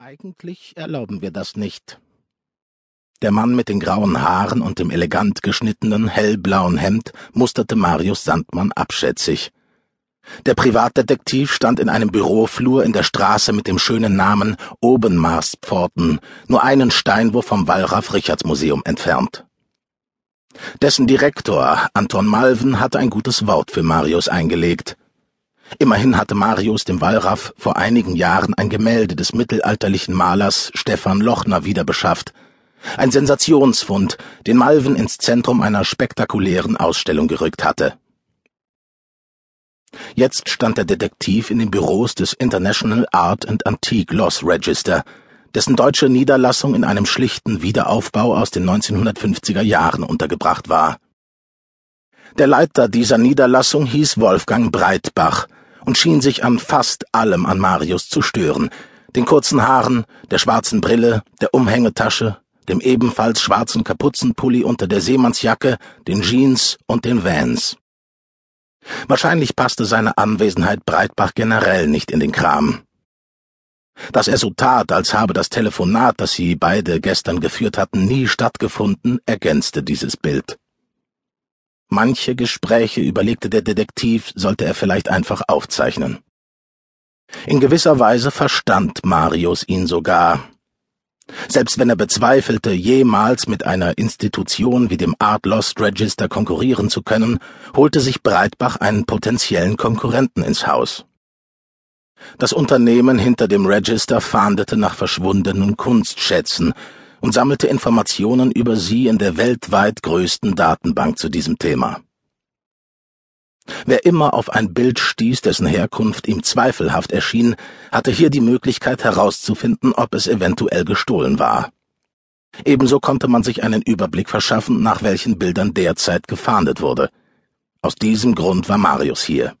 Eigentlich erlauben wir das nicht. Der Mann mit den grauen Haaren und dem elegant geschnittenen, hellblauen Hemd musterte Marius Sandmann abschätzig. Der Privatdetektiv stand in einem Büroflur in der Straße mit dem schönen Namen Obenmarspforten, nur einen Steinwurf vom Wallraf-Richards-Museum entfernt. Dessen Direktor, Anton Malven, hatte ein gutes Wort für Marius eingelegt. Immerhin hatte Marius dem Wallraff vor einigen Jahren ein Gemälde des mittelalterlichen Malers Stefan Lochner wiederbeschafft. Ein Sensationsfund, den Malven ins Zentrum einer spektakulären Ausstellung gerückt hatte. Jetzt stand der Detektiv in den Büros des International Art and Antique Loss Register, dessen deutsche Niederlassung in einem schlichten Wiederaufbau aus den 1950er Jahren untergebracht war. Der Leiter dieser Niederlassung hieß Wolfgang Breitbach, und schien sich an fast allem an Marius zu stören. Den kurzen Haaren, der schwarzen Brille, der Umhängetasche, dem ebenfalls schwarzen Kapuzenpulli unter der Seemannsjacke, den Jeans und den Vans. Wahrscheinlich passte seine Anwesenheit Breitbach generell nicht in den Kram. Dass er so tat, als habe das Telefonat, das sie beide gestern geführt hatten, nie stattgefunden, ergänzte dieses Bild. Manche Gespräche, überlegte der Detektiv, sollte er vielleicht einfach aufzeichnen. In gewisser Weise verstand Marius ihn sogar. Selbst wenn er bezweifelte, jemals mit einer Institution wie dem Art Lost Register konkurrieren zu können, holte sich Breitbach einen potenziellen Konkurrenten ins Haus. Das Unternehmen hinter dem Register fahndete nach verschwundenen Kunstschätzen, und sammelte Informationen über sie in der weltweit größten Datenbank zu diesem Thema. Wer immer auf ein Bild stieß, dessen Herkunft ihm zweifelhaft erschien, hatte hier die Möglichkeit herauszufinden, ob es eventuell gestohlen war. Ebenso konnte man sich einen Überblick verschaffen, nach welchen Bildern derzeit gefahndet wurde. Aus diesem Grund war Marius hier.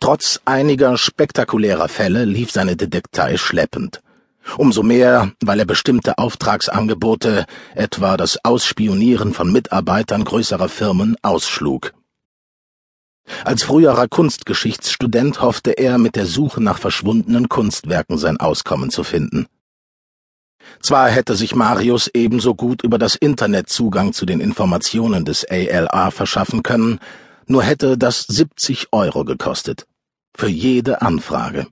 Trotz einiger spektakulärer Fälle lief seine Detektei schleppend. Umso mehr, weil er bestimmte Auftragsangebote, etwa das Ausspionieren von Mitarbeitern größerer Firmen, ausschlug. Als früherer Kunstgeschichtsstudent hoffte er, mit der Suche nach verschwundenen Kunstwerken sein Auskommen zu finden. Zwar hätte sich Marius ebenso gut über das Internet Zugang zu den Informationen des ALA verschaffen können, nur hätte das 70 Euro gekostet. Für jede Anfrage.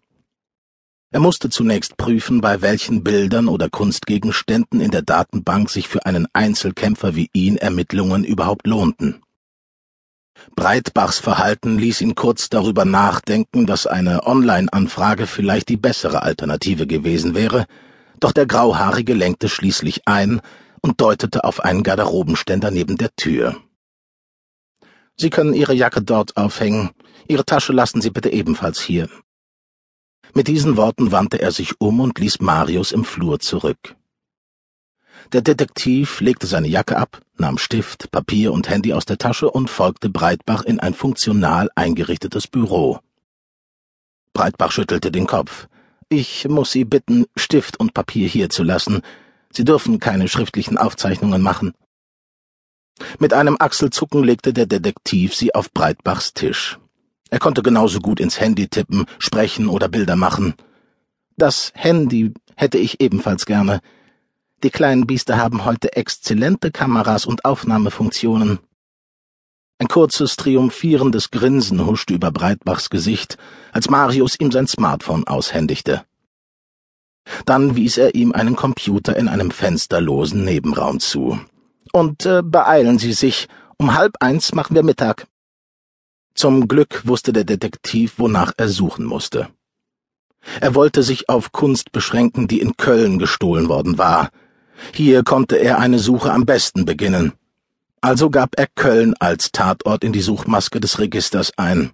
Er musste zunächst prüfen, bei welchen Bildern oder Kunstgegenständen in der Datenbank sich für einen Einzelkämpfer wie ihn Ermittlungen überhaupt lohnten. Breitbachs Verhalten ließ ihn kurz darüber nachdenken, dass eine Online-Anfrage vielleicht die bessere Alternative gewesen wäre, doch der Grauhaarige lenkte schließlich ein und deutete auf einen Garderobenständer neben der Tür. Sie können Ihre Jacke dort aufhängen. Ihre Tasche lassen Sie bitte ebenfalls hier. Mit diesen Worten wandte er sich um und ließ Marius im Flur zurück. Der Detektiv legte seine Jacke ab, nahm Stift, Papier und Handy aus der Tasche und folgte Breitbach in ein funktional eingerichtetes Büro. Breitbach schüttelte den Kopf. Ich muss Sie bitten, Stift und Papier hier zu lassen. Sie dürfen keine schriftlichen Aufzeichnungen machen. Mit einem Achselzucken legte der Detektiv sie auf Breitbachs Tisch. Er konnte genauso gut ins Handy tippen, sprechen oder Bilder machen. Das Handy hätte ich ebenfalls gerne. Die kleinen Biester haben heute exzellente Kameras und Aufnahmefunktionen. Ein kurzes, triumphierendes Grinsen huschte über Breitbachs Gesicht, als Marius ihm sein Smartphone aushändigte. Dann wies er ihm einen Computer in einem fensterlosen Nebenraum zu. Und äh, beeilen Sie sich, um halb eins machen wir Mittag. Zum Glück wusste der Detektiv, wonach er suchen musste. Er wollte sich auf Kunst beschränken, die in Köln gestohlen worden war. Hier konnte er eine Suche am besten beginnen. Also gab er Köln als Tatort in die Suchmaske des Registers ein.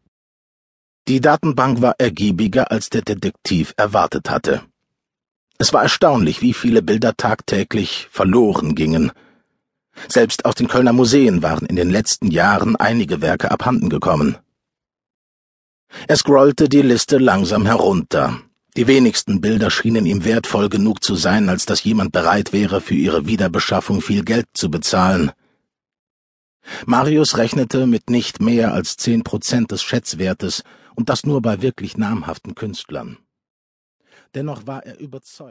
Die Datenbank war ergiebiger, als der Detektiv erwartet hatte. Es war erstaunlich, wie viele Bilder tagtäglich verloren gingen, selbst aus den Kölner Museen waren in den letzten Jahren einige Werke abhanden gekommen. Er scrollte die Liste langsam herunter. Die wenigsten Bilder schienen ihm wertvoll genug zu sein, als dass jemand bereit wäre, für ihre Wiederbeschaffung viel Geld zu bezahlen. Marius rechnete mit nicht mehr als zehn Prozent des Schätzwertes, und das nur bei wirklich namhaften Künstlern. Dennoch war er überzeugt,